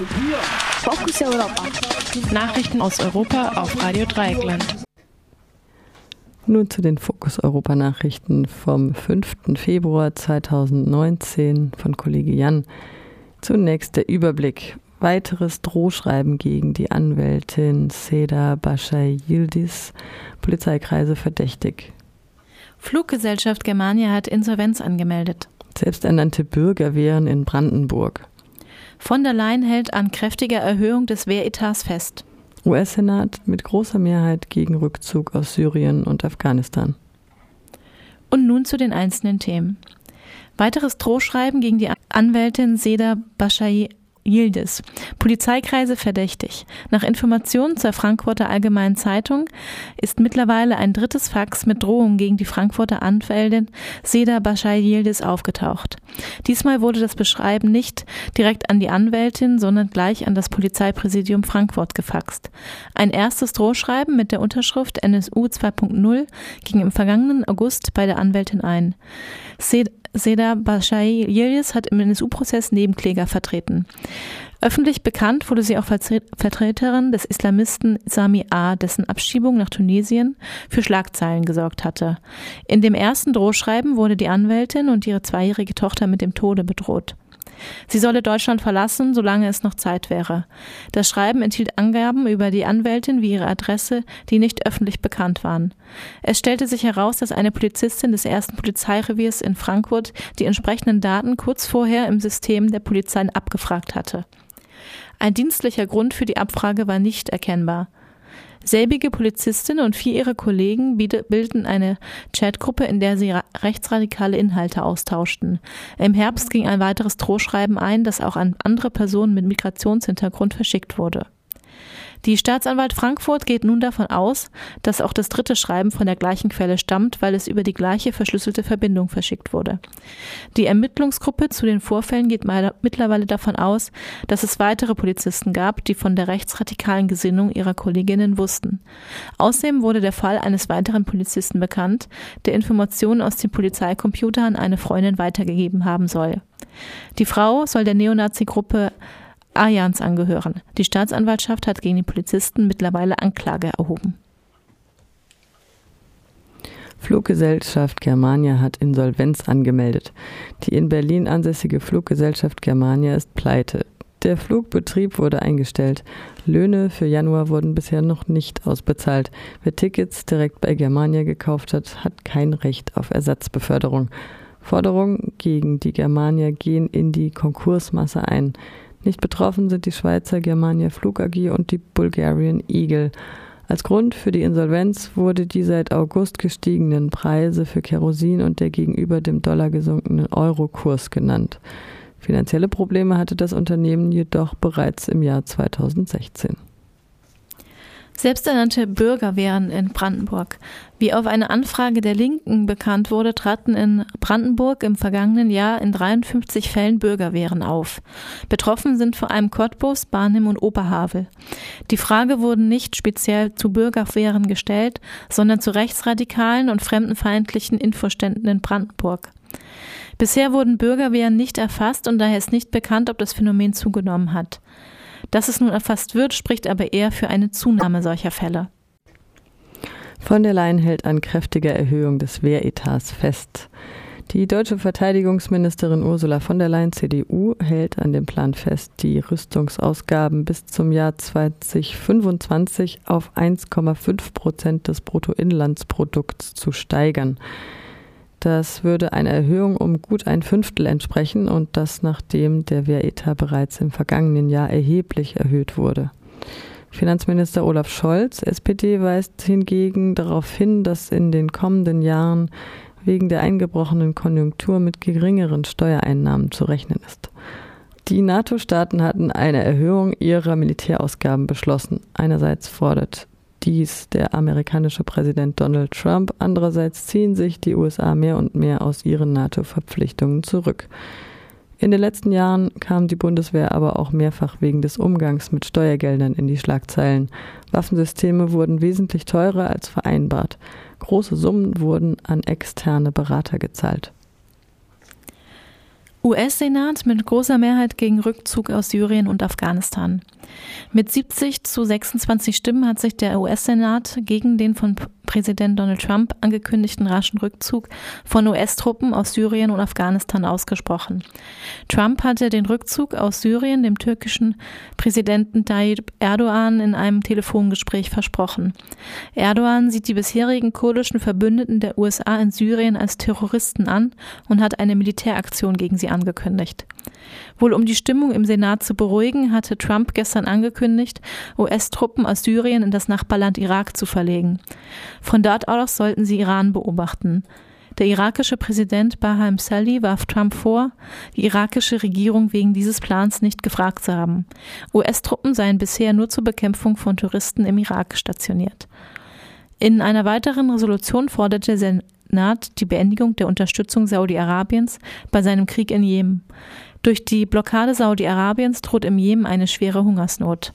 Fokus Europa. Nachrichten aus Europa auf Radio Dreieckland. Nun zu den Fokus Europa Nachrichten vom 5. Februar 2019 von Kollege Jan. Zunächst der Überblick. Weiteres Drohschreiben gegen die Anwältin Seda Bashai Yildiz, Polizeikreise verdächtig. Fluggesellschaft Germania hat Insolvenz angemeldet. Selbsternannte Bürger wehren in Brandenburg. Von der Leyen hält an kräftiger Erhöhung des Wehretats fest. US-Senat mit großer Mehrheit gegen Rückzug aus Syrien und Afghanistan. Und nun zu den einzelnen Themen. Weiteres Drohschreiben gegen die Anwältin Seda Bashai Yildiz. Polizeikreise verdächtig. Nach Informationen zur Frankfurter Allgemeinen Zeitung ist mittlerweile ein drittes Fax mit Drohungen gegen die Frankfurter Anwältin Seda Bashai Yildiz aufgetaucht. Diesmal wurde das Beschreiben nicht direkt an die Anwältin, sondern gleich an das Polizeipräsidium Frankfurt gefaxt. Ein erstes Drohschreiben mit der Unterschrift NSU 2.0 ging im vergangenen August bei der Anwältin ein. Seda Bashai Yildiz hat im NSU-Prozess Nebenkläger vertreten. Öffentlich bekannt wurde sie auch Vertreterin des Islamisten Sami A., dessen Abschiebung nach Tunesien für Schlagzeilen gesorgt hatte. In dem ersten Drohschreiben wurde die Anwältin und ihre zweijährige Tochter mit dem Tode bedroht. Sie solle Deutschland verlassen, solange es noch Zeit wäre. Das Schreiben enthielt Angaben über die Anwältin wie ihre Adresse, die nicht öffentlich bekannt waren. Es stellte sich heraus, dass eine Polizistin des ersten Polizeireviers in Frankfurt die entsprechenden Daten kurz vorher im System der Polizei abgefragt hatte. Ein dienstlicher Grund für die Abfrage war nicht erkennbar. Selbige Polizistin und vier ihrer Kollegen bildeten eine Chatgruppe, in der sie rechtsradikale Inhalte austauschten. Im Herbst ging ein weiteres Drohschreiben ein, das auch an andere Personen mit Migrationshintergrund verschickt wurde. Die Staatsanwalt Frankfurt geht nun davon aus, dass auch das dritte Schreiben von der gleichen Quelle stammt, weil es über die gleiche verschlüsselte Verbindung verschickt wurde. Die Ermittlungsgruppe zu den Vorfällen geht mittlerweile davon aus, dass es weitere Polizisten gab, die von der rechtsradikalen Gesinnung ihrer Kolleginnen wussten. Außerdem wurde der Fall eines weiteren Polizisten bekannt, der Informationen aus dem Polizeicomputer an eine Freundin weitergegeben haben soll. Die Frau soll der Neonazi-Gruppe Ajans angehören. Die Staatsanwaltschaft hat gegen die Polizisten mittlerweile Anklage erhoben. Fluggesellschaft Germania hat Insolvenz angemeldet. Die in Berlin ansässige Fluggesellschaft Germania ist pleite. Der Flugbetrieb wurde eingestellt. Löhne für Januar wurden bisher noch nicht ausbezahlt. Wer Tickets direkt bei Germania gekauft hat, hat kein Recht auf Ersatzbeförderung. Forderungen gegen die Germania gehen in die Konkursmasse ein. Nicht betroffen sind die Schweizer Germania Flug AG und die Bulgarian Eagle. Als Grund für die Insolvenz wurde die seit August gestiegenen Preise für Kerosin und der gegenüber dem Dollar gesunkene Eurokurs genannt. Finanzielle Probleme hatte das Unternehmen jedoch bereits im Jahr 2016. Selbsternannte Bürgerwehren in Brandenburg. Wie auf eine Anfrage der Linken bekannt wurde, traten in Brandenburg im vergangenen Jahr in 53 Fällen Bürgerwehren auf. Betroffen sind vor allem Cottbus, Barnim und Oberhavel. Die Frage wurde nicht speziell zu Bürgerwehren gestellt, sondern zu rechtsradikalen und fremdenfeindlichen Infoständen in Brandenburg. Bisher wurden Bürgerwehren nicht erfasst und daher ist nicht bekannt, ob das Phänomen zugenommen hat. Dass es nun erfasst wird, spricht aber eher für eine Zunahme solcher Fälle. Von der Leyen hält an kräftiger Erhöhung des Wehretats fest. Die deutsche Verteidigungsministerin Ursula von der Leyen CDU hält an dem Plan fest, die Rüstungsausgaben bis zum Jahr 2025 auf 1,5 Prozent des Bruttoinlandsprodukts zu steigern. Das würde einer Erhöhung um gut ein Fünftel entsprechen und das nachdem der Wehretat bereits im vergangenen Jahr erheblich erhöht wurde. Finanzminister Olaf Scholz, SPD, weist hingegen darauf hin, dass in den kommenden Jahren wegen der eingebrochenen Konjunktur mit geringeren Steuereinnahmen zu rechnen ist. Die NATO-Staaten hatten eine Erhöhung ihrer Militärausgaben beschlossen. Einerseits fordert dies der amerikanische Präsident Donald Trump. Andererseits ziehen sich die USA mehr und mehr aus ihren NATO-Verpflichtungen zurück. In den letzten Jahren kam die Bundeswehr aber auch mehrfach wegen des Umgangs mit Steuergeldern in die Schlagzeilen. Waffensysteme wurden wesentlich teurer als vereinbart. Große Summen wurden an externe Berater gezahlt. US-Senat mit großer Mehrheit gegen Rückzug aus Syrien und Afghanistan. Mit 70 zu 26 Stimmen hat sich der US-Senat gegen den von Präsident Donald Trump angekündigten raschen Rückzug von US-Truppen aus Syrien und Afghanistan ausgesprochen. Trump hatte den Rückzug aus Syrien dem türkischen Präsidenten Tayyip Erdogan in einem Telefongespräch versprochen. Erdogan sieht die bisherigen kurdischen Verbündeten der USA in Syrien als Terroristen an und hat eine Militäraktion gegen sie angekündigt. Wohl um die Stimmung im Senat zu beruhigen, hatte Trump gestern angekündigt, US-Truppen aus Syrien in das Nachbarland Irak zu verlegen. Von dort aus sollten sie Iran beobachten. Der irakische Präsident Baham Salih warf Trump vor, die irakische Regierung wegen dieses Plans nicht gefragt zu haben. US-Truppen seien bisher nur zur Bekämpfung von Touristen im Irak stationiert. In einer weiteren Resolution forderte der Senat die Beendigung der Unterstützung Saudi-Arabiens bei seinem Krieg in Jemen. Durch die Blockade Saudi-Arabiens droht im Jemen eine schwere Hungersnot.